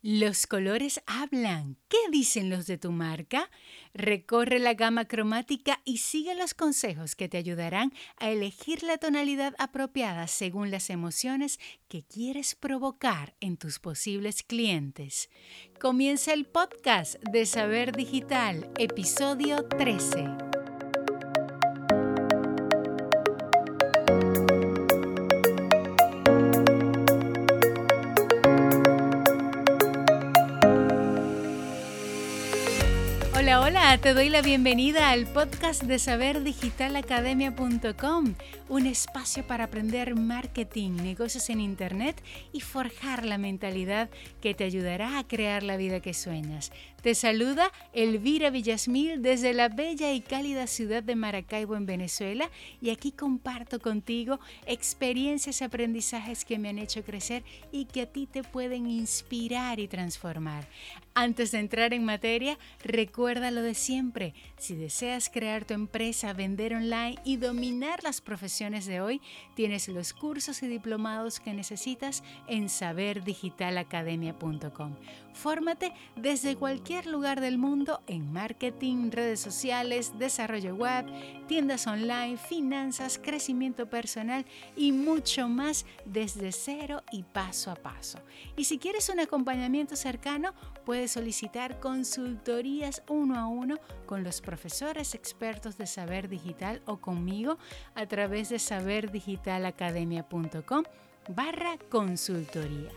Los colores hablan. ¿Qué dicen los de tu marca? Recorre la gama cromática y sigue los consejos que te ayudarán a elegir la tonalidad apropiada según las emociones que quieres provocar en tus posibles clientes. Comienza el podcast de Saber Digital, episodio 13. Te doy la bienvenida al podcast de saberdigitalacademia.com, un espacio para aprender marketing, negocios en Internet y forjar la mentalidad que te ayudará a crear la vida que sueñas. Te saluda Elvira Villasmil desde la bella y cálida ciudad de Maracaibo en Venezuela y aquí comparto contigo experiencias y aprendizajes que me han hecho crecer y que a ti te pueden inspirar y transformar. Antes de entrar en materia, recuerda lo de siempre. Si deseas crear tu empresa, vender online y dominar las profesiones de hoy, tienes los cursos y diplomados que necesitas en saberdigitalacademia.com. Fórmate desde cualquier lugar del mundo en marketing, redes sociales, desarrollo web, tiendas online, finanzas, crecimiento personal y mucho más desde cero y paso a paso. Y si quieres un acompañamiento cercano, puedes solicitar consultorías uno a uno con los profesores expertos de saber digital o conmigo a través de saberdigitalacademia.com barra consultoría.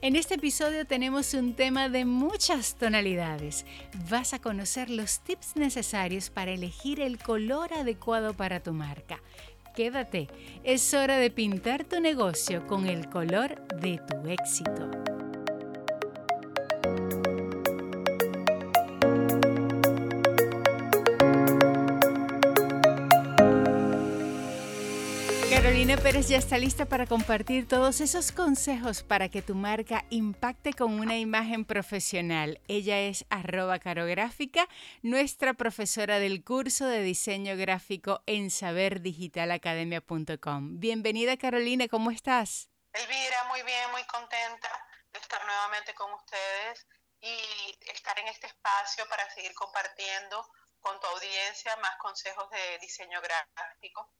En este episodio tenemos un tema de muchas tonalidades. Vas a conocer los tips necesarios para elegir el color adecuado para tu marca. Quédate, es hora de pintar tu negocio con el color de tu éxito. Carolina Pérez ya está lista para compartir todos esos consejos para que tu marca impacte con una imagen profesional. Ella es arroba carográfica, nuestra profesora del curso de diseño gráfico en saberdigitalacademia.com. Bienvenida Carolina, ¿cómo estás? Elvira, muy bien, muy contenta de estar nuevamente con ustedes y estar en este espacio para seguir compartiendo con tu audiencia más consejos de diseño gráfico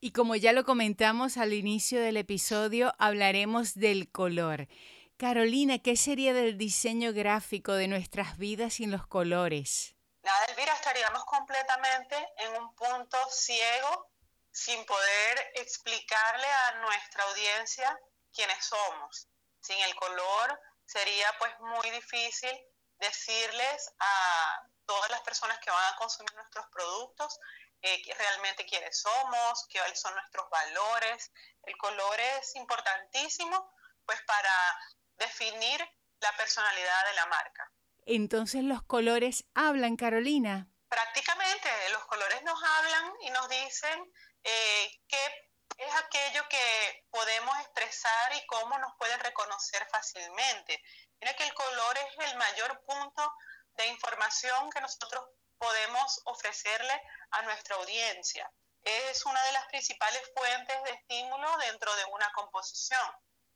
y como ya lo comentamos al inicio del episodio, hablaremos del color. Carolina, ¿qué sería del diseño gráfico de nuestras vidas sin los colores? Nada, Elvira, estaríamos completamente en un punto ciego sin poder explicarle a nuestra audiencia quiénes somos. Sin el color sería pues muy difícil decirles a todas las personas que van a consumir nuestros productos eh, realmente quiénes somos, cuáles son nuestros valores. El color es importantísimo pues para definir la personalidad de la marca. Entonces los colores hablan, Carolina. Prácticamente, los colores nos hablan y nos dicen eh, qué es aquello que podemos expresar y cómo nos pueden reconocer fácilmente. Mira que el color es el mayor punto de información que nosotros podemos ofrecerle a nuestra audiencia. Es una de las principales fuentes de estímulo dentro de una composición.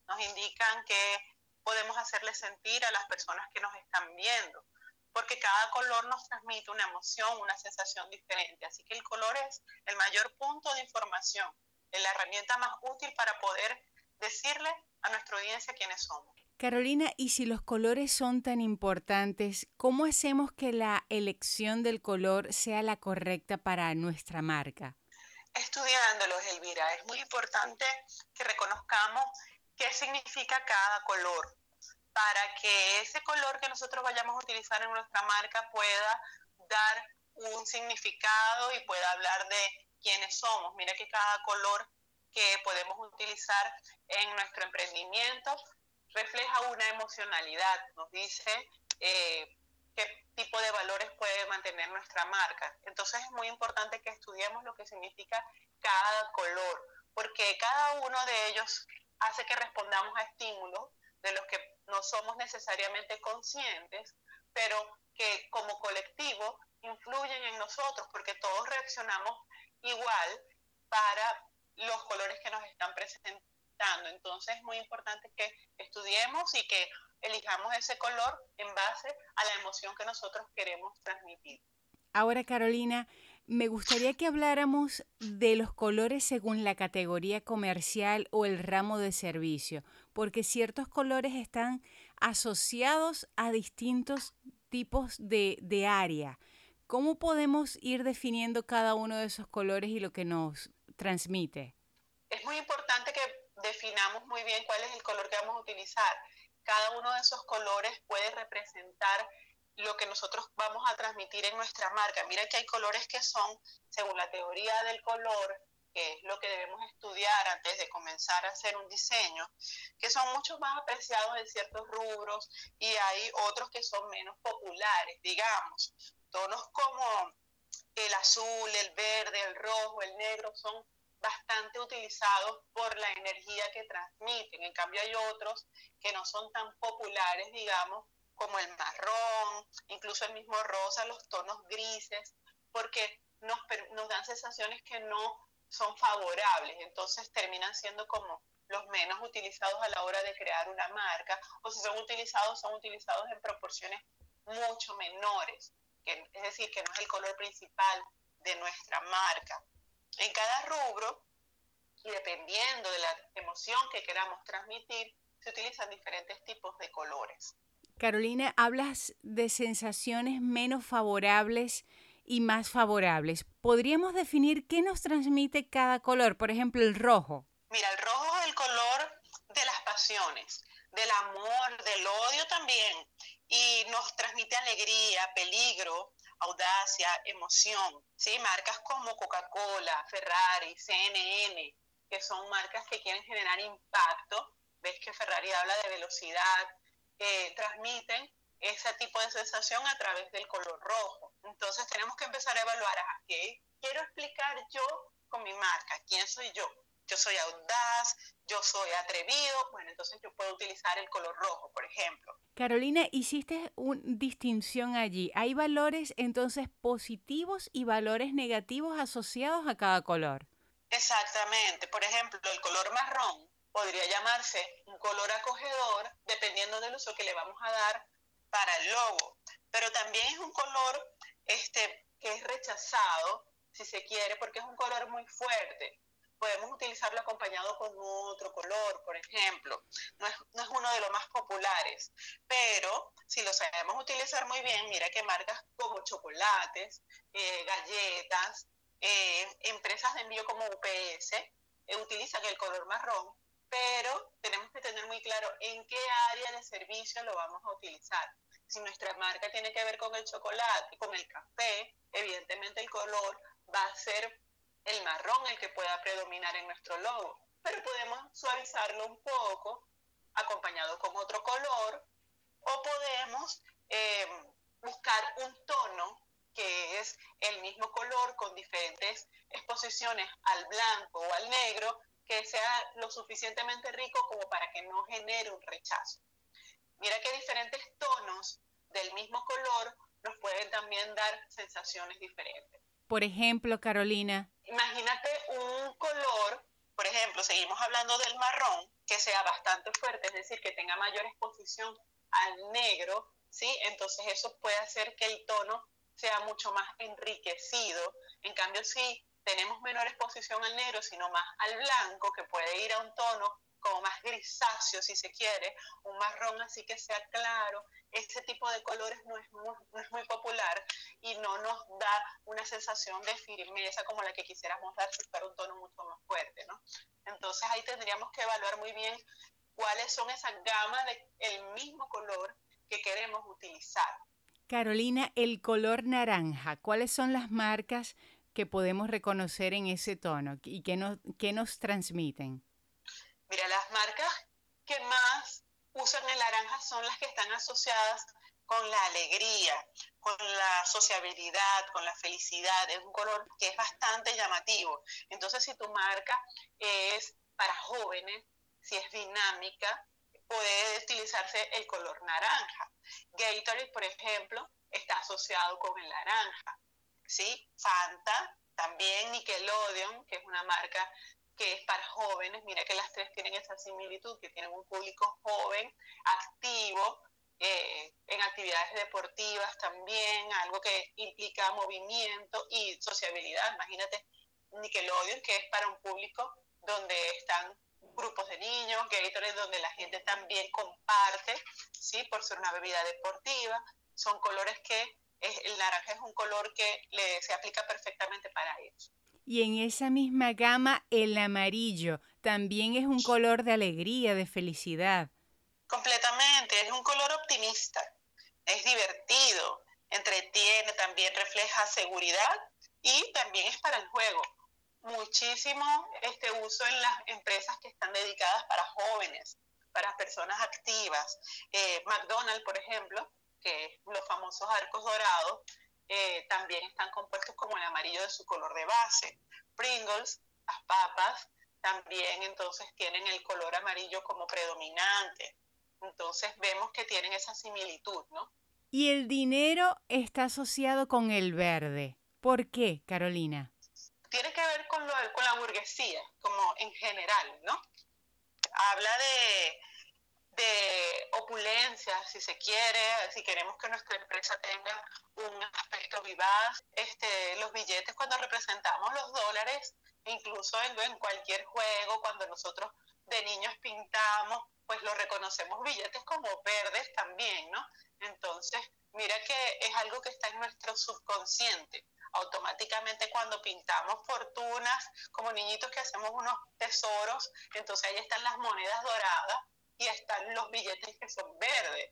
Nos indican que podemos hacerle sentir a las personas que nos están viendo, porque cada color nos transmite una emoción, una sensación diferente. Así que el color es el mayor punto de información, es la herramienta más útil para poder decirle a nuestra audiencia quiénes somos. Carolina, y si los colores son tan importantes, ¿cómo hacemos que la elección del color sea la correcta para nuestra marca? Estudiándolos, Elvira. Es muy importante que reconozcamos qué significa cada color para que ese color que nosotros vayamos a utilizar en nuestra marca pueda dar un significado y pueda hablar de quiénes somos. Mira que cada color que podemos utilizar en nuestro emprendimiento refleja una emocionalidad, nos dice eh, qué tipo de valores puede mantener nuestra marca. Entonces es muy importante que estudiemos lo que significa cada color, porque cada uno de ellos hace que respondamos a estímulos de los que no somos necesariamente conscientes, pero que como colectivo influyen en nosotros, porque todos reaccionamos igual para los colores que nos están presentando entonces es muy importante que estudiemos y que elijamos ese color en base a la emoción que nosotros queremos transmitir. Ahora, Carolina, me gustaría que habláramos de los colores según la categoría comercial o el ramo de servicio, porque ciertos colores están asociados a distintos tipos de, de área. ¿Cómo podemos ir definiendo cada uno de esos colores y lo que nos transmite? Es muy importante que definamos muy bien cuál es el color que vamos a utilizar. Cada uno de esos colores puede representar lo que nosotros vamos a transmitir en nuestra marca. Mira que hay colores que son, según la teoría del color, que es lo que debemos estudiar antes de comenzar a hacer un diseño, que son mucho más apreciados en ciertos rubros y hay otros que son menos populares, digamos. Tonos como el azul, el verde, el rojo, el negro son bastante utilizados por la energía que transmiten. En cambio hay otros que no son tan populares, digamos, como el marrón, incluso el mismo rosa, los tonos grises, porque nos, nos dan sensaciones que no son favorables, entonces terminan siendo como los menos utilizados a la hora de crear una marca, o si son utilizados, son utilizados en proporciones mucho menores, que, es decir, que no es el color principal de nuestra marca. En cada rubro, y dependiendo de la emoción que queramos transmitir, se utilizan diferentes tipos de colores. Carolina, hablas de sensaciones menos favorables y más favorables. ¿Podríamos definir qué nos transmite cada color? Por ejemplo, el rojo. Mira, el rojo es el color de las pasiones, del amor, del odio también. Y nos transmite alegría, peligro, audacia, emoción. ¿sí? Marcas como Coca-Cola, Ferrari, CNN, que son marcas que quieren generar impacto. Ves que Ferrari habla de velocidad, eh, transmiten ese tipo de sensación a través del color rojo. Entonces tenemos que empezar a evaluar, ¿qué quiero explicar yo con mi marca? ¿Quién soy yo? Yo soy audaz, yo soy atrevido, bueno, entonces yo puedo utilizar el color rojo, por ejemplo. Carolina, hiciste una distinción allí. ¿Hay valores entonces positivos y valores negativos asociados a cada color? Exactamente. Por ejemplo, el color marrón podría llamarse un color acogedor dependiendo del uso que le vamos a dar para el logo, pero también es un color este, que es rechazado, si se quiere, porque es un color muy fuerte. Podemos utilizarlo acompañado con otro color, por ejemplo. No es, no es uno de los más populares, pero si lo sabemos utilizar muy bien, mira que marcas como chocolates, eh, galletas, eh, empresas de envío como UPS eh, utilizan el color marrón pero tenemos que tener muy claro en qué área de servicio lo vamos a utilizar. Si nuestra marca tiene que ver con el chocolate, con el café, evidentemente el color va a ser el marrón el que pueda predominar en nuestro logo, pero podemos suavizarlo un poco acompañado con otro color o podemos eh, buscar un tono que es el mismo color con diferentes exposiciones al blanco o al negro que sea lo suficientemente rico como para que no genere un rechazo. Mira que diferentes tonos del mismo color nos pueden también dar sensaciones diferentes. Por ejemplo, Carolina. Imagínate un color, por ejemplo, seguimos hablando del marrón, que sea bastante fuerte, es decir, que tenga mayor exposición al negro, ¿sí? Entonces eso puede hacer que el tono sea mucho más enriquecido. En cambio, si tenemos menor exposición al negro, sino más al blanco, que puede ir a un tono como más grisáceo, si se quiere, un marrón así que sea claro. Ese tipo de colores no es, muy, no es muy popular y no nos da una sensación de firmeza como la que quisiéramos dar si fuera un tono mucho más fuerte, ¿no? Entonces ahí tendríamos que evaluar muy bien cuáles son esas gamas del mismo color que queremos utilizar. Carolina, el color naranja, ¿cuáles son las marcas que podemos reconocer en ese tono y que nos, nos transmiten? Mira, las marcas que más usan el naranja son las que están asociadas con la alegría, con la sociabilidad, con la felicidad. Es un color que es bastante llamativo. Entonces, si tu marca es para jóvenes, si es dinámica, puede utilizarse el color naranja. Gatorade, por ejemplo, está asociado con el naranja. ¿sí? Fanta, también Nickelodeon, que es una marca que es para jóvenes. Mira que las tres tienen esa similitud, que tienen un público joven, activo, eh, en actividades deportivas también, algo que implica movimiento y sociabilidad. Imagínate Nickelodeon, que es para un público donde están grupos de niños, Gatorade, donde la gente también comparte, ¿sí? Por ser una bebida deportiva. Son colores que, el naranja es un color que le, se aplica perfectamente para eso. Y en esa misma gama, el amarillo también es un color de alegría, de felicidad. Completamente, es un color optimista, es divertido, entretiene, también refleja seguridad y también es para el juego muchísimo este uso en las empresas que están dedicadas para jóvenes, para personas activas. Eh, McDonald's, por ejemplo, que los famosos arcos dorados, eh, también están compuestos como el amarillo de su color de base. Pringles, las papas, también entonces tienen el color amarillo como predominante. Entonces vemos que tienen esa similitud, ¿no? Y el dinero está asociado con el verde. ¿Por qué, Carolina? tiene que ver con, lo, con la burguesía, como en general, ¿no? Habla de, de opulencia, si se quiere, si queremos que nuestra empresa tenga un aspecto vivaz, este, los billetes cuando representamos los dólares, incluso en, en cualquier juego, cuando nosotros de niños pintamos, pues lo reconocemos billetes como verdes también, ¿no? Entonces, mira que es algo que está en nuestro subconsciente automáticamente cuando pintamos fortunas, como niñitos que hacemos unos tesoros, entonces ahí están las monedas doradas y están los billetes que son verdes.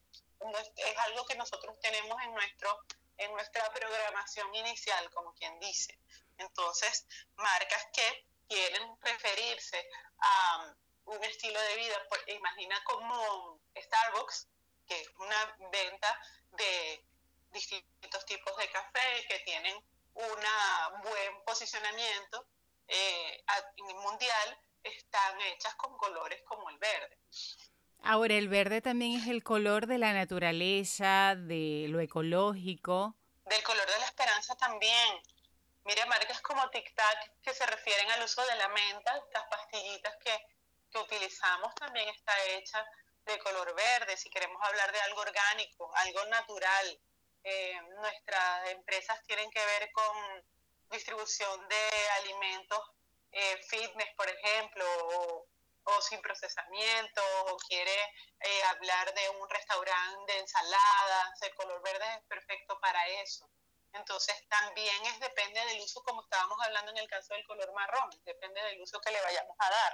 Es algo que nosotros tenemos en, nuestro, en nuestra programación inicial, como quien dice. Entonces, marcas que quieren referirse a um, un estilo de vida, pues, imagina como Starbucks, que es una venta de distintos tipos de café que tienen un buen posicionamiento eh, mundial están hechas con colores como el verde. Ahora, el verde también es el color de la naturaleza, de lo ecológico. Del color de la esperanza también. Mira, marcas como Tic Tac que se refieren al uso de la menta, estas pastillitas que, que utilizamos también está hecha de color verde, si queremos hablar de algo orgánico, algo natural, eh, nuestras empresas tienen que ver con distribución de alimentos eh, fitness, por ejemplo, o, sin procesamiento, o quiere eh, hablar de un restaurante de ensaladas, el color verde es perfecto para eso. Entonces también es depende del uso, como estábamos hablando en el caso del color marrón, depende del uso que le vayamos a dar.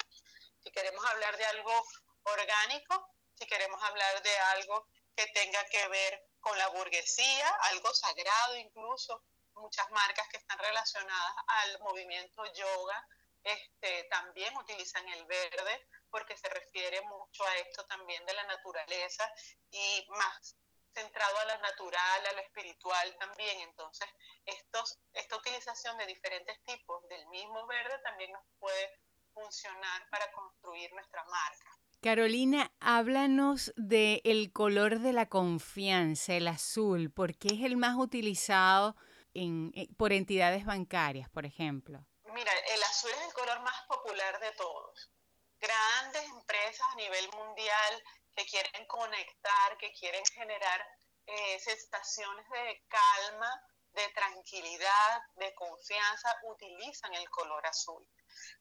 Si queremos hablar de algo orgánico, si queremos hablar de algo que tenga que ver con la burguesía, algo sagrado incluso, muchas marcas que están relacionadas al movimiento yoga este, también utilizan el verde porque se refiere mucho a esto también de la naturaleza y más centrado a lo natural, a lo espiritual también. Entonces, estos, esta utilización de diferentes tipos del mismo verde también nos puede funcionar para construir nuestra marca. Carolina, háblanos del el color de la confianza, el azul, porque es el más utilizado en, eh, por entidades bancarias, por ejemplo. Mira, el azul es el color más popular de todos. Grandes empresas a nivel mundial que quieren conectar, que quieren generar eh, sensaciones de calma, de tranquilidad, de confianza, utilizan el color azul.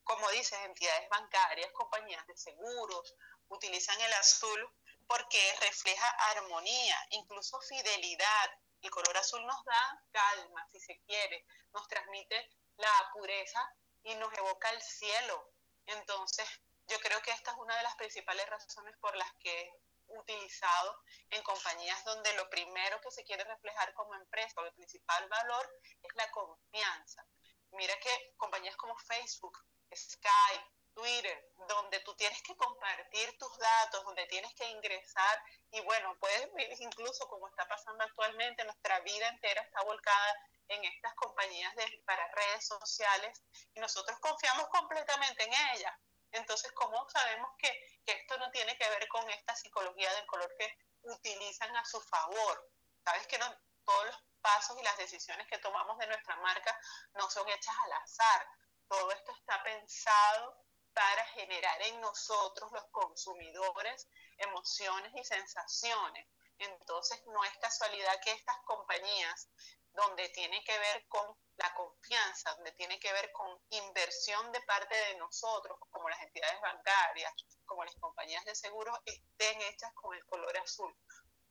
Como dices, entidades bancarias, compañías de seguros, utilizan el azul porque refleja armonía, incluso fidelidad. El color azul nos da calma, si se quiere, nos transmite la pureza y nos evoca el cielo. Entonces, yo creo que esta es una de las principales razones por las que he utilizado en compañías donde lo primero que se quiere reflejar como empresa, o el principal valor, es la confianza. Mira que compañías como Facebook, Skype, Twitter, donde tú tienes que compartir tus datos, donde tienes que ingresar y bueno, puedes incluso como está pasando actualmente, nuestra vida entera está volcada en estas compañías de, para redes sociales y nosotros confiamos completamente en ellas. Entonces, ¿cómo sabemos que, que esto no tiene que ver con esta psicología del color que utilizan a su favor? Sabes que no, todos los pasos y las decisiones que tomamos de nuestra marca no son hechas al azar. Todo esto está pensado para generar en nosotros, los consumidores, emociones y sensaciones. Entonces, no es casualidad que estas compañías, donde tiene que ver con la confianza, donde tiene que ver con inversión de parte de nosotros, como las entidades bancarias, como las compañías de seguros, estén hechas con el color azul,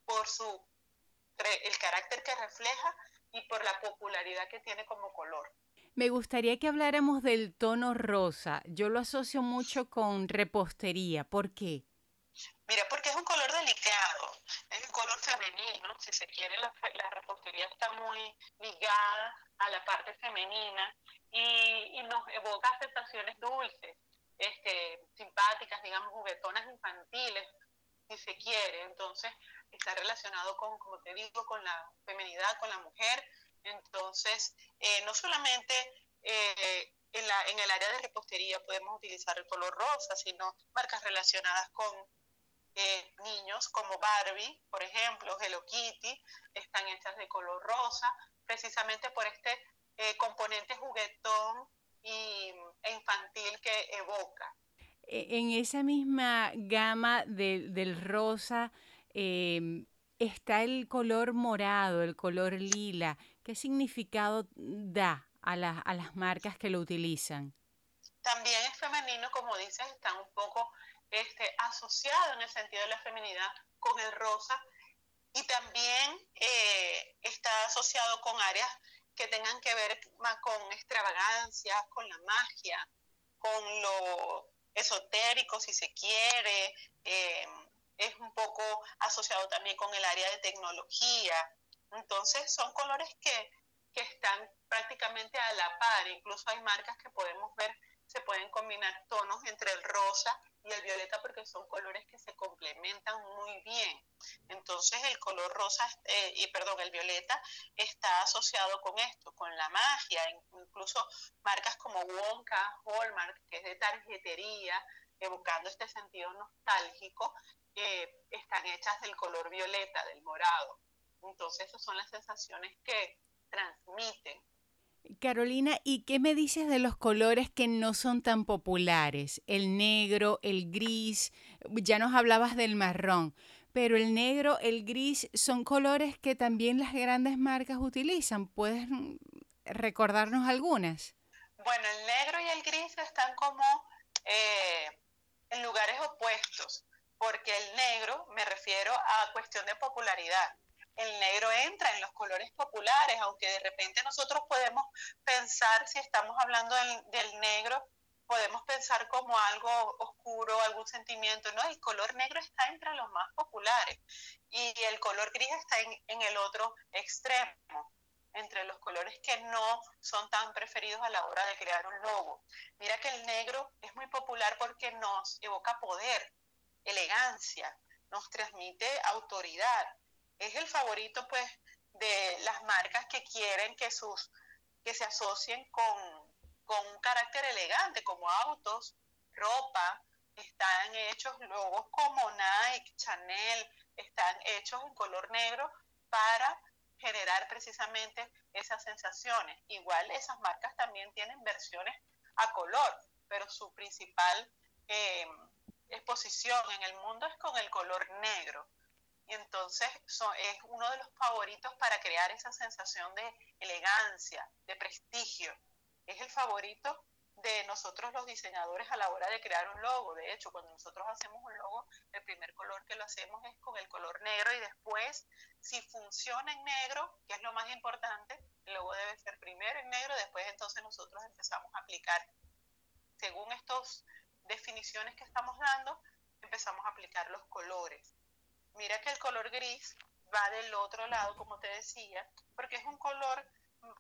por su el carácter que refleja y por la popularidad que tiene como color. Me gustaría que habláramos del tono rosa. Yo lo asocio mucho con repostería. ¿Por qué? Mira, porque es un color delicado, es un color femenino, si se quiere, la, repostería está muy ligada a la parte femenina y, nos evoca sensaciones dulces, este, simpáticas, digamos, juguetonas infantiles, si se quiere. Entonces, está relacionado con, como te digo, con la femenidad, con la mujer. Entonces, eh, no solamente eh, en, la, en el área de repostería podemos utilizar el color rosa, sino marcas relacionadas con eh, niños como Barbie, por ejemplo, Hello Kitty, están hechas de color rosa, precisamente por este eh, componente juguetón y, e infantil que evoca. E, en esa misma gama del rosa em, está el color morado, el color lila. ¿Qué significado da a, a las marcas que lo utilizan? También es femenino, como dices, están un poco este, asociado en el sentido de la feminidad con el rosa y también eh, está asociado con áreas que tengan que ver más con extravagancia, con la magia, con lo esotérico, si se quiere. Eh, es un poco asociado también con el área de tecnología. Entonces son colores que, que están prácticamente a la par. Incluso hay marcas que podemos ver, se pueden combinar tonos entre el rosa y el violeta porque son colores que se complementan muy bien. Entonces el color rosa, eh, y perdón, el violeta está asociado con esto, con la magia, incluso marcas como Wonka, Hallmark, que es de tarjetería, evocando este sentido nostálgico, eh, están hechas del color violeta, del morado. Entonces esas son las sensaciones que transmiten Carolina, ¿y qué me dices de los colores que no son tan populares? El negro, el gris, ya nos hablabas del marrón, pero el negro, el gris son colores que también las grandes marcas utilizan. ¿Puedes recordarnos algunas? Bueno, el negro y el gris están como eh, en lugares opuestos, porque el negro me refiero a cuestión de popularidad el negro entra en los colores populares, aunque de repente nosotros podemos pensar, si estamos hablando del, negro, podemos pensar como algo oscuro, algún sentimiento, ¿no? El color negro está entre los más populares y el color gris está en, en el otro extremo, entre los colores que no son tan preferidos a la hora de crear un logo. Mira que el negro es muy popular porque nos evoca poder, elegancia, nos transmite autoridad, es el favorito pues de las marcas que quieren que sus que se asocien con, un carácter elegante como autos, ropa, están hechos logos como Nike, Chanel, están hechos en color negro para generar precisamente esas sensaciones. Igual esas marcas también tienen versiones a color, pero su principal eh, exposición en el mundo es con el color negro entonces es uno de los favoritos para crear esa sensación de elegancia, de prestigio. Es el favorito de nosotros los diseñadores a la hora de crear un logo. De hecho, cuando nosotros hacemos un logo, el primer color que lo hacemos es con el color negro y después, si funciona en negro, que es lo más importante, el logo debe ser primero en negro, después entonces nosotros empezamos a aplicar, según estas definiciones que estamos dando, empezamos a aplicar los colores. Mira que el color gris va del otro lado, como te decía, porque es un color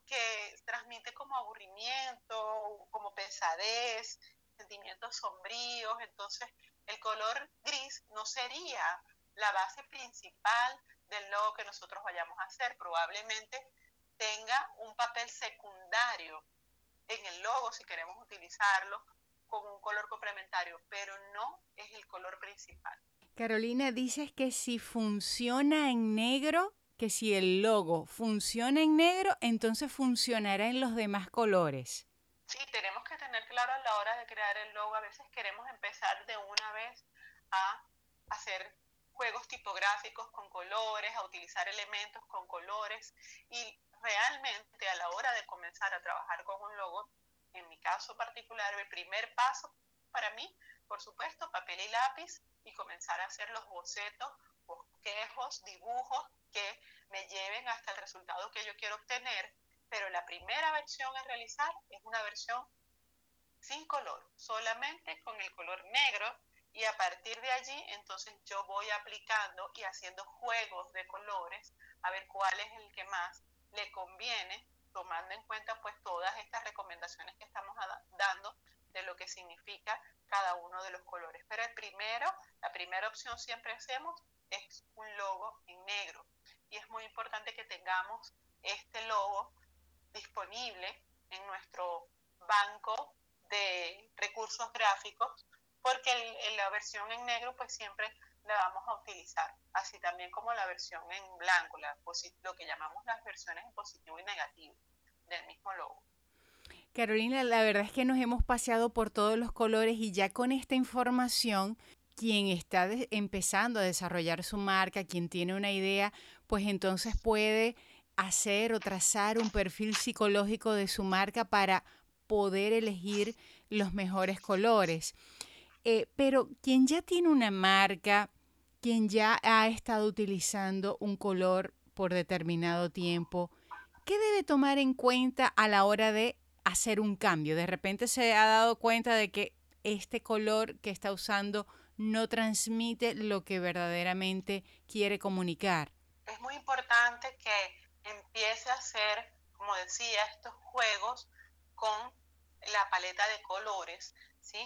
que transmite como aburrimiento, como pesadez, sentimientos sombríos. Entonces, el color gris no sería la base principal del logo que nosotros vayamos a hacer. Probablemente tenga un papel secundario en el logo si queremos utilizarlo con un color complementario, pero no es el color principal. Carolina, dices que si funciona en negro, que si el logo funciona en negro, entonces funcionará en los demás colores. Sí, tenemos que tener claro a la hora de crear el logo, a veces queremos empezar de una vez a hacer juegos tipográficos con colores, a utilizar elementos con colores y realmente a la hora de comenzar a trabajar con un logo, en mi caso particular, el primer paso para mí, por supuesto, papel y lápiz y comenzar a hacer los bocetos, bosquejos, dibujos que me lleven hasta el resultado que yo quiero obtener. Pero la primera versión a realizar es una versión sin color, solamente con el color negro. Y a partir de allí entonces yo voy aplicando y haciendo juegos de colores a ver cuál es el que más le conviene, tomando en cuenta pues todas estas recomendaciones que estamos dando de lo que significa cada uno de los colores. Pero el primero, la primera opción siempre hacemos es un logo en negro y es muy importante que tengamos este logo disponible en nuestro banco de recursos gráficos, porque en la versión en negro pues siempre la vamos a utilizar, así también como la versión en blanco, la, lo que llamamos las versiones en positivo y negativo del mismo logo. Carolina, la verdad es que nos hemos paseado por todos los colores y ya con esta información, quien está empezando a desarrollar su marca, quien tiene una idea, pues entonces puede hacer o trazar un perfil psicológico de su marca para poder elegir los mejores colores. Eh, pero quien ya tiene una marca, quien ya ha estado utilizando un color por determinado tiempo, ¿qué debe tomar en cuenta a la hora de hacer un cambio? De repente se ha dado cuenta de que este color que está usando no transmite lo que verdaderamente quiere comunicar. Es muy importante que empiece a hacer, como decía, estos juegos con la paleta de colores, ¿sí?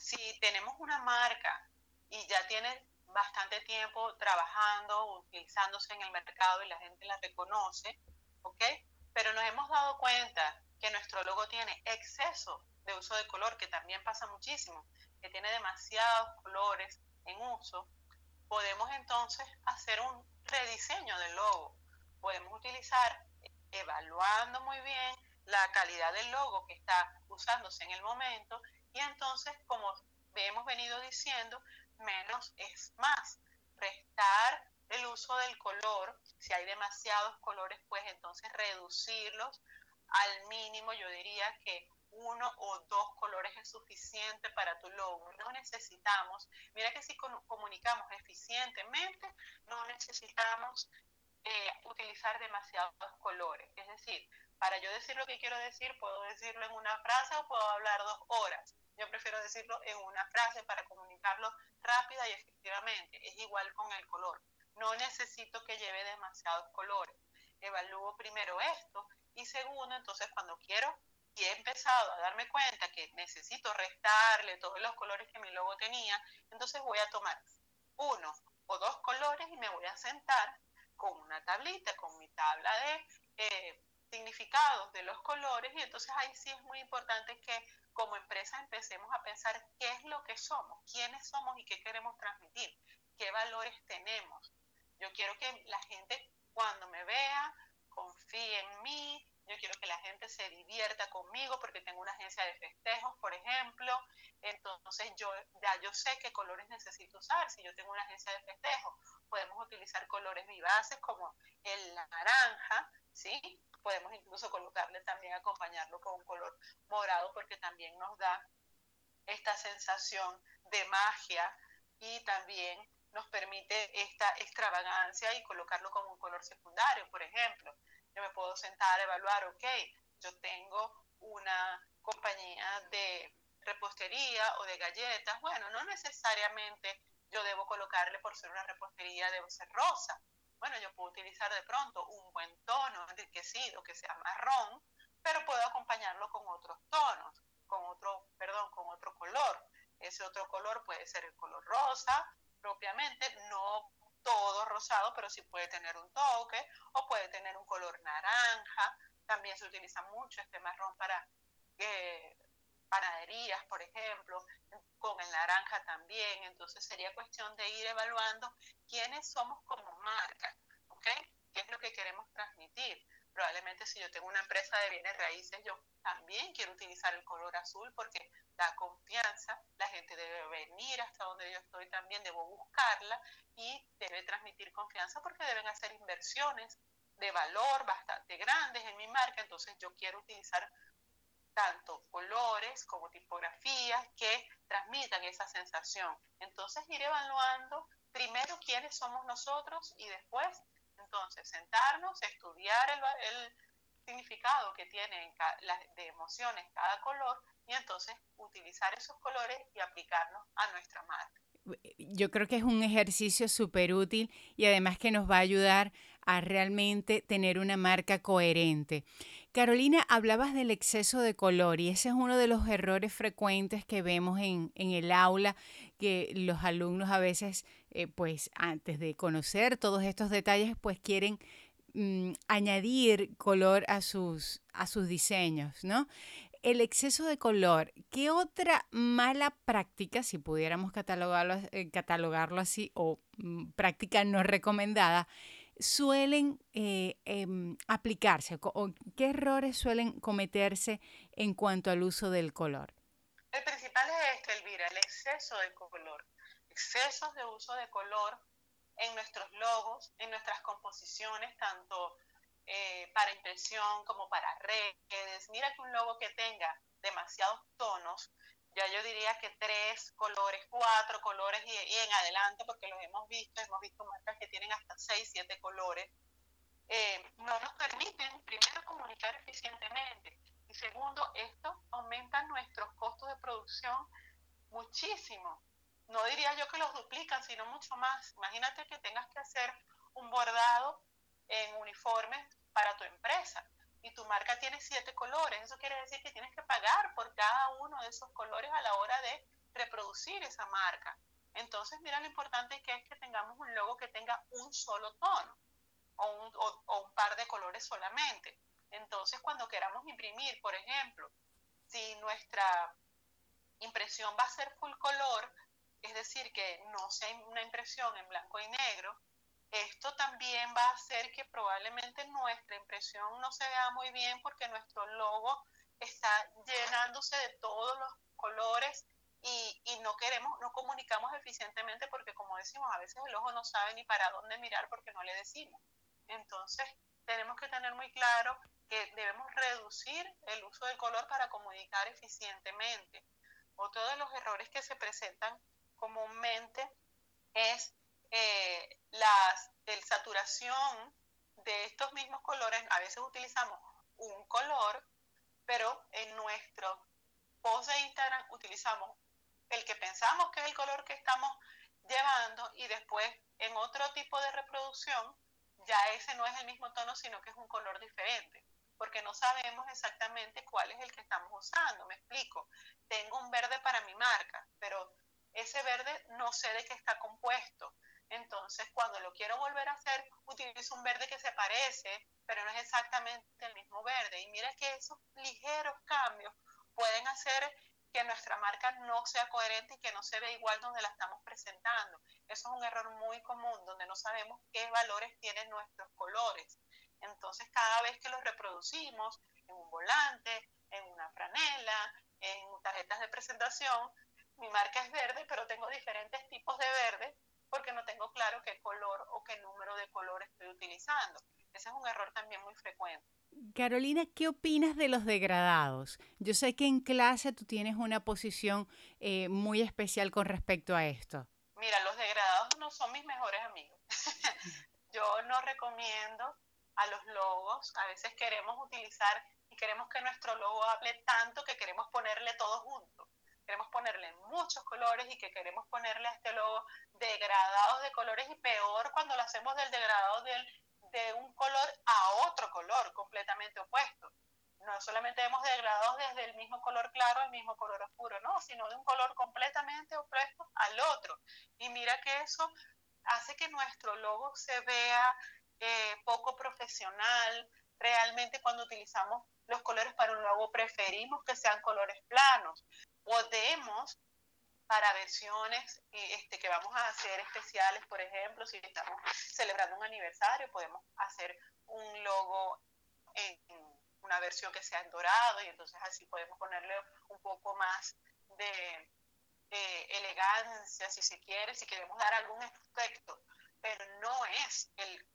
Si tenemos una marca y ya tiene bastante tiempo trabajando, utilizándose en el mercado y la gente la reconoce, ¿ok? Pero nos hemos dado cuenta que nuestro logo tiene exceso de uso de color, que también pasa muchísimo, que tiene demasiados colores en uso, podemos entonces hacer un rediseño del logo podemos utilizar evaluando muy bien la calidad del logo que está usándose en el momento y entonces, como hemos venido diciendo, menos es más. Restar el uso del color, si hay demasiados colores, pues entonces reducirlos al mínimo, yo diría que uno o dos colores es suficiente para tu logo. No necesitamos, mira que si comunicamos eficientemente, no necesitamos eh, utilizar demasiados colores. Es decir, para yo decir lo que quiero decir, puedo decirlo en una frase o puedo hablar dos horas. Yo prefiero decirlo en una frase para comunicarlo rápida y efectivamente. Es igual con el color. No necesito que lleve demasiados colores. Evalúo primero esto y segundo, entonces cuando quiero y he empezado a darme cuenta que necesito restarle todos los colores que mi logo tenía, entonces voy a tomar uno o dos colores y me voy a sentar con una tablita, con mi tabla de eh, significados de los colores y entonces ahí sí es muy importante que como empresa empecemos a pensar qué es lo que somos, quiénes somos y qué queremos transmitir, qué valores tenemos. Yo quiero que la gente cuando me vea confíe en mí, yo quiero que la gente se divierta conmigo porque tengo una agencia de festejos, por ejemplo, entonces yo ya yo sé qué colores necesito usar. Si yo tengo una agencia de festejos, podemos utilizar colores vivaces como el naranja, ¿sí? Podemos incluso colocarle también, acompañarlo con un color morado porque también nos da esta sensación de magia y también nos permite esta extravagancia y colocarlo como un color secundario, por ejemplo. Yo me puedo sentar a evaluar, ok, yo tengo una compañía de repostería o de galletas, bueno, no necesariamente yo debo colocarle por ser una repostería, debe ser rosa. Bueno, yo puedo utilizar de pronto un buen tono enriquecido que sea marrón, pero puedo acompañarlo con otros tonos, con otro, perdón, con otro color. Ese otro color puede ser el color rosa propiamente, no todo rosado, pero sí puede tener un toque, o puede tener un color naranja. También se utiliza mucho este marrón para eh, panaderías, por ejemplo, con el naranja también. Entonces sería cuestión de ir evaluando quiénes somos como marca, ¿ok? ¿Qué es lo que queremos transmitir? Probablemente si yo tengo una empresa de bienes raíces, yo también quiero utilizar el color azul porque da confianza, la gente debe venir hasta donde yo estoy también, debo buscarla y debe transmitir confianza porque deben hacer inversiones de valor bastante grandes en mi marca, entonces yo quiero utilizar tanto colores como tipografías que transmitan esa sensación. Entonces ir evaluando primero quiénes somos nosotros y después entonces sentarnos, estudiar el, significado que tiene de emociones cada color y entonces utilizar esos colores y aplicarlos a nuestra marca. Yo creo que es un ejercicio súper útil y además que nos va a ayudar a realmente tener una marca coherente. Carolina, hablabas del exceso de color y ese es uno de los errores frecuentes que vemos en, el aula, que los alumnos a veces, eh, pues antes de conocer todos estos detalles, pues quieren mm, añadir color a sus, a sus diseños, ¿no? El exceso de color, ¿qué otra mala práctica, si pudiéramos catalogarlo, eh, catalogarlo así, o mm, práctica no recomendada, suelen eh, em, aplicarse o qué errores suelen cometerse en cuanto al uso del color? El principal es este, Elvira, el exceso de color. Excesos de uso de color en nuestros logos, en nuestras composiciones, tanto eh, para impresión como para redes. Mira que un logo que tenga demasiados tonos ya yo diría que tres colores, cuatro colores y, en adelante, porque los hemos visto, hemos visto marcas que tienen hasta seis, siete colores, eh, no nos permiten, primero, comunicar eficientemente y segundo, esto aumenta nuestros costos de producción muchísimo. No diría yo que los duplican, sino mucho más. Imagínate que tengas que hacer un bordado en uniformes para tu empresa y tu marca tiene siete colores. Eso quiere decir que tienes que pagar por cada uno de esos colores a la hora de reproducir esa marca. Entonces, mira lo importante que es que tengamos un logo que tenga un solo tono o un, o un par de colores solamente. Entonces, cuando queramos imprimir, por ejemplo, si nuestra impresión va a ser full color, es decir, que no sea una impresión en blanco y negro, esto también va a hacer que probablemente nuestra impresión no se vea muy bien porque nuestro logo está llenándose de todos los colores y, y, no queremos, no comunicamos eficientemente porque como decimos, a veces el ojo no sabe ni para dónde mirar porque no le decimos. Entonces, tenemos que tener muy claro que debemos reducir el uso del color para comunicar eficientemente. Otro de los errores que se presentan comúnmente es eh, las, saturación de estos mismos colores, a veces utilizamos un color, pero en nuestro post de Instagram utilizamos el que pensamos que es el color que estamos llevando y después en otro tipo de reproducción ya ese no es el mismo tono, sino que es un color diferente, porque no sabemos exactamente cuál es el que estamos usando. Me explico. Tengo un verde para mi marca, pero ese verde no sé de qué está compuesto. Entonces, cuando lo quiero volver a hacer, utilizo un verde que se parece, pero no es exactamente el mismo verde. Y mira que esos ligeros cambios pueden hacer que nuestra marca no sea coherente y que no se ve igual donde la estamos presentando. Eso es un error muy común, donde no sabemos qué valores tienen nuestros colores. Entonces, cada vez que los reproducimos en un volante, en una franela, en tarjetas de presentación, mi marca es verde, pero tengo diferentes tipos de verde porque no tengo claro qué color o qué número de color estoy utilizando. Ese es un error también muy frecuente. Carolina, ¿qué opinas de los degradados? Yo sé que en clase tú tienes una posición eh, muy especial con respecto a esto. Mira, los degradados no son mis mejores amigos. Yo no recomiendo a los logos. A veces queremos utilizar y queremos que nuestro logo hable tanto que queremos ponerle todo junto queremos ponerle muchos colores y que queremos ponerle a este logo degradados de colores y peor cuando lo hacemos del degradado de un color a otro color completamente opuesto. No solamente hemos degradado desde el mismo color claro al mismo color oscuro, no, sino de un color completamente opuesto al otro. Y mira que eso hace que nuestro logo se vea eh, poco profesional. Realmente cuando utilizamos los colores para un logo preferimos que sean colores planos podemos para versiones este, que vamos a hacer especiales, por ejemplo, si estamos celebrando un aniversario, podemos hacer un logo en versión que sea en dorado y entonces así podemos ponerle un poco más de elegancia, si se quiere, si queremos dar algún efecto, pero no es el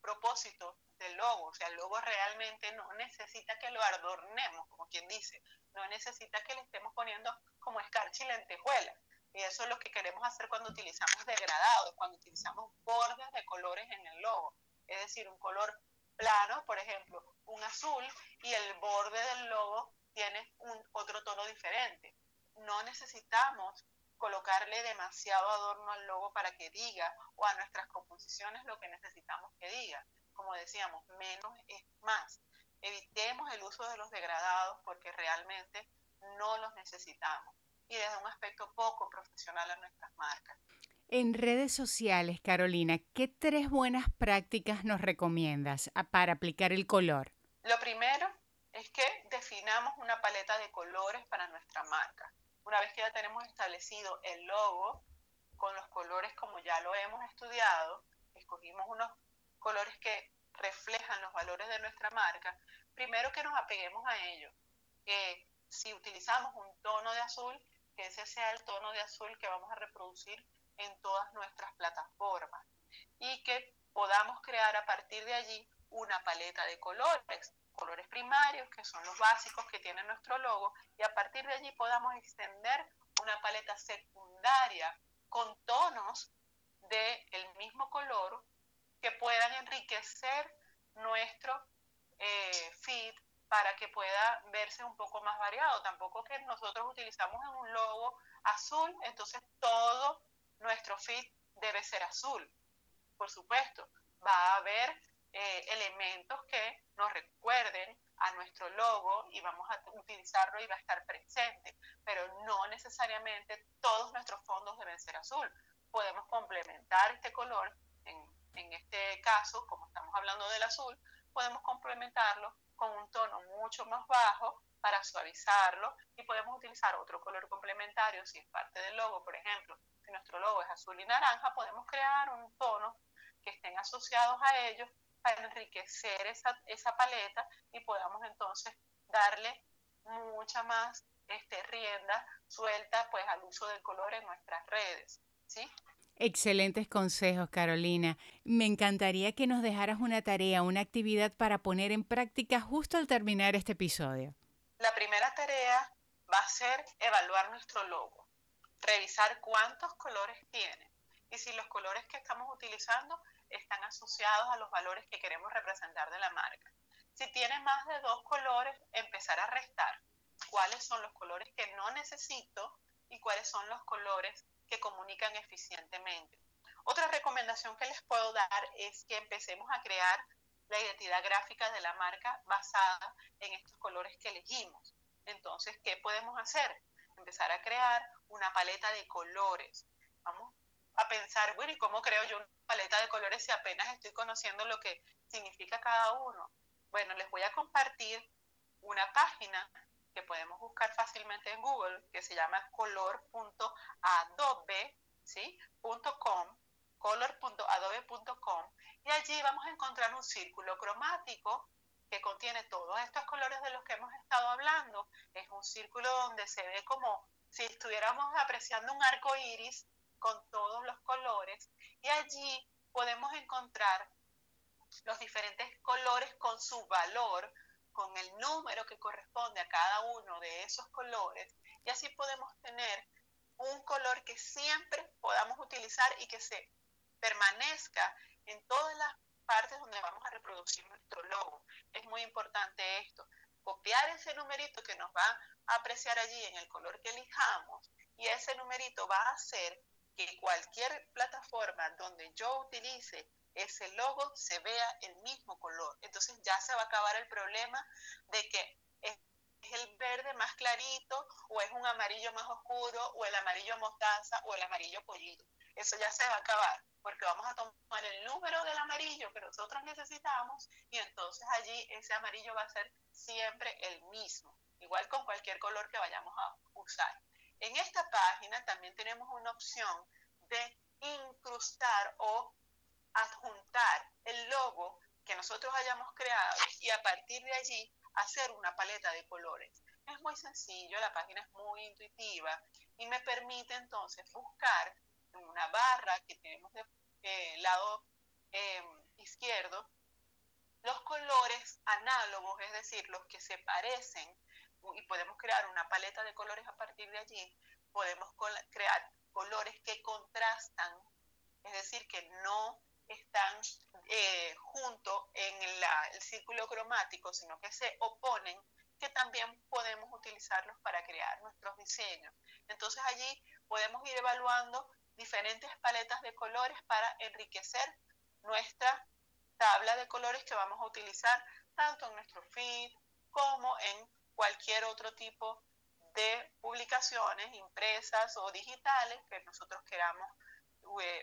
propósito del logo, o sea, el logo realmente no necesita que lo adornemos, como quien dice, no necesita que le estemos poniendo como escarcha y lentejuela. Y eso es lo que queremos hacer cuando utilizamos degradados, cuando utilizamos bordes de colores en el logo. Es decir, un color plano, por ejemplo, un azul, y el borde del logo tiene un otro tono diferente. No necesitamos colocarle demasiado adorno al logo para que diga o a nuestras composiciones lo que necesitamos que diga. Como decíamos, menos es más. Evitemos el uso de los degradados porque realmente no los necesitamos y desde un aspecto poco profesional a nuestras marcas. En redes sociales, Carolina, ¿qué tres buenas prácticas nos recomiendas para aplicar el color? Lo primero es que definamos una paleta de colores para nuestra marca. Una vez que ya tenemos establecido el logo con los colores como ya lo hemos estudiado, escogimos unos colores que reflejan los valores de nuestra marca, primero que nos apeguemos a ellos, que si utilizamos un tono de azul, que ese sea el tono de azul que vamos a reproducir en todas nuestras plataformas y que podamos crear a partir de allí una paleta de colores, colores primarios, que son los básicos que tiene nuestro logo, y a partir de allí podamos extender una paleta secundaria con tonos del mismo color que puedan enriquecer nuestro eh, feed para que pueda verse un poco más variado. Tampoco que nosotros utilizamos un logo azul, entonces todo nuestro feed debe ser azul. Por supuesto, va a haber eh, elementos que nos recuerden a nuestro logo y vamos a utilizarlo y va a estar presente, pero no necesariamente todos nuestros fondos deben ser azul. Podemos complementar este color, en, este caso, como estamos hablando del azul, podemos complementarlo con un tono mucho más bajo para suavizarlo y podemos utilizar otro color complementario si es parte del logo, por ejemplo, si nuestro logo es azul y naranja, podemos crear un tono que estén asociados a ellos para enriquecer esa, esa paleta y podamos entonces darle mucha más este, rienda suelta pues al uso del color en nuestras redes, ¿sí? Excelentes consejos, Carolina. Me encantaría que nos dejaras una tarea, una actividad para poner en práctica justo al terminar este episodio. La primera tarea va a ser evaluar nuestro logo, revisar cuántos colores tiene y si los colores que estamos utilizando están asociados a los valores que queremos representar de la marca. Si tiene más de dos colores, empezar a restar cuáles son los colores que no necesito y cuáles son los colores que comunican eficientemente. Otra recomendación que les puedo dar es que empecemos a crear la identidad gráfica de la marca basada en estos colores que elegimos. Entonces, ¿qué podemos hacer? Empezar a crear una paleta de colores. Vamos a pensar, bueno, ¿y cómo creo yo una paleta de colores si apenas estoy conociendo lo que significa cada uno? Bueno, les voy a compartir una página que podemos buscar fácilmente en Google, que se llama color.adobe.com, color.adobe.com, y allí vamos a encontrar un círculo cromático que contiene todos estos colores de los que hemos estado hablando. Es un círculo donde se ve como si estuviéramos apreciando un arco iris con todos los colores, y allí podemos encontrar los diferentes colores con su valor, con el número que corresponde a cada uno de esos colores y así podemos tener un color que siempre podamos utilizar y que se permanezca en todas las partes donde vamos a reproducir nuestro logo. Es muy importante esto, copiar ese numerito que nos va a apreciar allí en el color que elijamos y ese numerito va a hacer que cualquier plataforma donde yo utilice ese logo se vea el mismo color. Entonces ya se va a acabar el problema de que es el verde más clarito o es un amarillo más oscuro o el amarillo mostaza o el amarillo pollito. Eso ya se va a acabar porque vamos a tomar el número del amarillo que nosotros necesitamos y entonces allí ese amarillo va a ser siempre el mismo, igual con cualquier color que vayamos a usar. En esta página también tenemos una opción de incrustar o adjuntar el logo que nosotros hayamos creado y a partir de allí hacer una paleta de colores. Es muy sencillo, la página es muy intuitiva y me permite entonces buscar en una barra que tenemos del de, lado em, izquierdo los colores análogos, es decir, los que se parecen y podemos crear una paleta de colores a partir de allí, podemos crear colores que contrastan, es decir, que no están eh, juntos en el círculo cromático, sino que se oponen, que también podemos utilizarlos para crear nuestros diseños. Entonces allí podemos ir evaluando diferentes paletas de colores para enriquecer nuestra tabla de colores que vamos a utilizar tanto en nuestro feed como en cualquier otro tipo de publicaciones impresas o digitales que nosotros queramos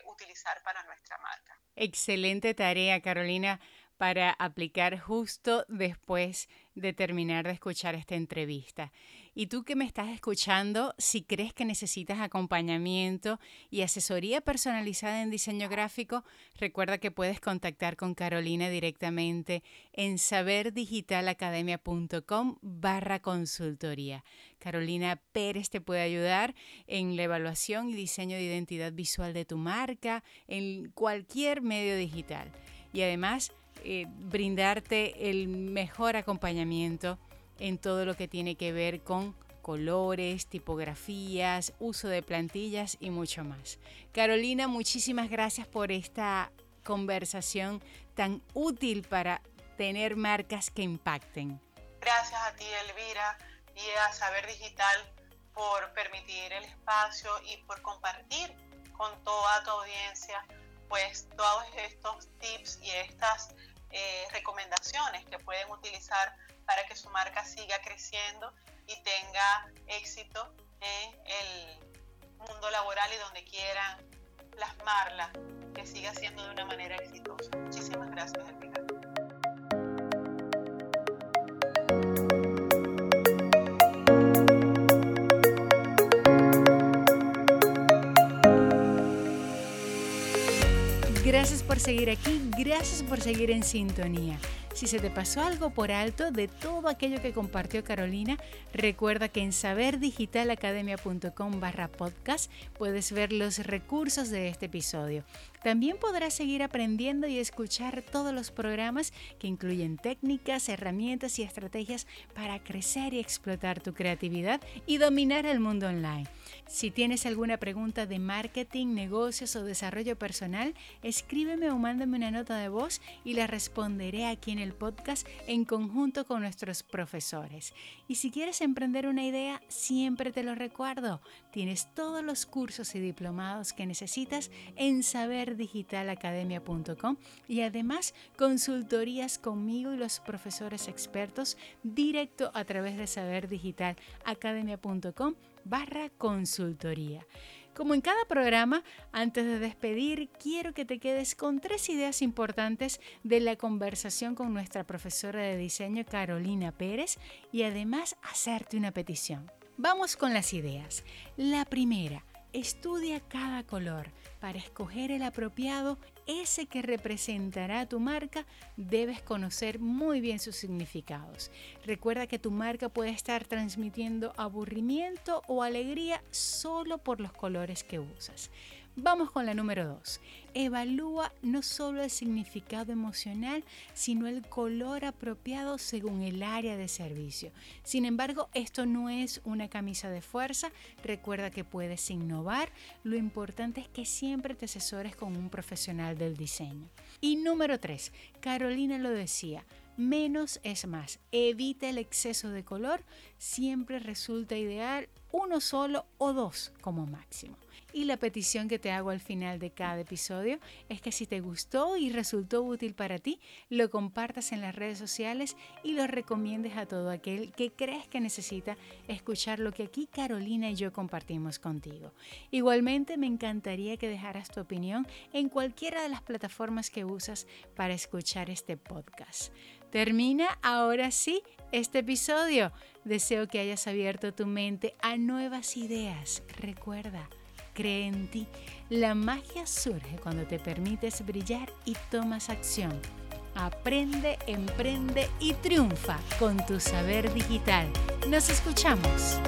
utilizar para nuestra marca. Excelente tarea, Carolina, para aplicar justo después de terminar de escuchar esta entrevista. Y tú que me estás escuchando, si crees que necesitas acompañamiento y asesoría personalizada en diseño gráfico, recuerda que puedes contactar con Carolina directamente en saberdigitalacademia.com barra consultoría. Carolina Pérez te puede ayudar en la evaluación y diseño de identidad visual de tu marca en cualquier medio digital. Y además, eh, brindarte el mejor acompañamiento en todo lo que tiene que ver con colores, tipografías, uso de plantillas y mucho más. Carolina, muchísimas gracias por esta conversación tan útil para tener marcas que impacten. Gracias a ti, Elvira, y a Saber Digital por permitir el espacio y por compartir con toda tu audiencia pues todos estos tips y estas eh, recomendaciones que pueden utilizar para que su marca siga creciendo y tenga éxito en el mundo laboral y donde quieran plasmarla, que siga siendo de una manera exitosa. Muchísimas gracias, Elvira. Gracias por seguir aquí, gracias por seguir en sintonía. Si se te pasó algo por alto de todo aquello que compartió Carolina, recuerda que en saberdigitalacademia.com barra podcast puedes ver los recursos de este episodio. También podrás seguir aprendiendo y escuchar todos los programas que incluyen técnicas, herramientas y estrategias para crecer y explotar tu creatividad y dominar el mundo online. Si tienes alguna pregunta de marketing, negocios o desarrollo personal, escríbeme o mándame una nota de voz y la responderé aquí en el podcast en conjunto con nuestros profesores. Y si quieres emprender una idea, siempre te lo recuerdo. Tienes todos los cursos y diplomados que necesitas en saberdigitalacademia.com y además consultorías conmigo y los profesores expertos directo a través de saberdigitalacademia.com barra consultoría. Como en cada programa, antes de despedir, quiero que te quedes con tres ideas importantes de la conversación con nuestra profesora de diseño Carolina Pérez y además hacerte una petición. Vamos con las ideas. La primera, estudia cada color para escoger el apropiado ese que representará tu marca, debes conocer muy bien sus significados. Recuerda que tu marca puede estar transmitiendo aburrimiento o alegría solo por los colores que usas. Vamos con la número 2. Evalúa no solo el significado emocional, sino el color apropiado según el área de servicio. Sin embargo, esto no es una camisa de fuerza. Recuerda que puedes innovar. Lo importante es que siempre te asesores con un profesional del diseño. Y número 3. Carolina lo decía. Menos es más. Evita el exceso de color. Siempre resulta ideal uno solo o dos como máximo. Y la petición que te hago al final de cada episodio es que si te gustó y resultó útil para ti, lo compartas en las redes sociales y lo recomiendes a todo aquel que crees que necesita escuchar lo que aquí Carolina y yo compartimos contigo. Igualmente me encantaría que dejaras tu opinión en cualquiera de las plataformas que usas para escuchar este podcast. Termina ahora sí este episodio. Deseo que hayas abierto tu mente a nuevas ideas. Recuerda, cree en ti. La magia surge cuando te permites brillar y tomas acción. Aprende, emprende y triunfa con tu saber digital. Nos escuchamos.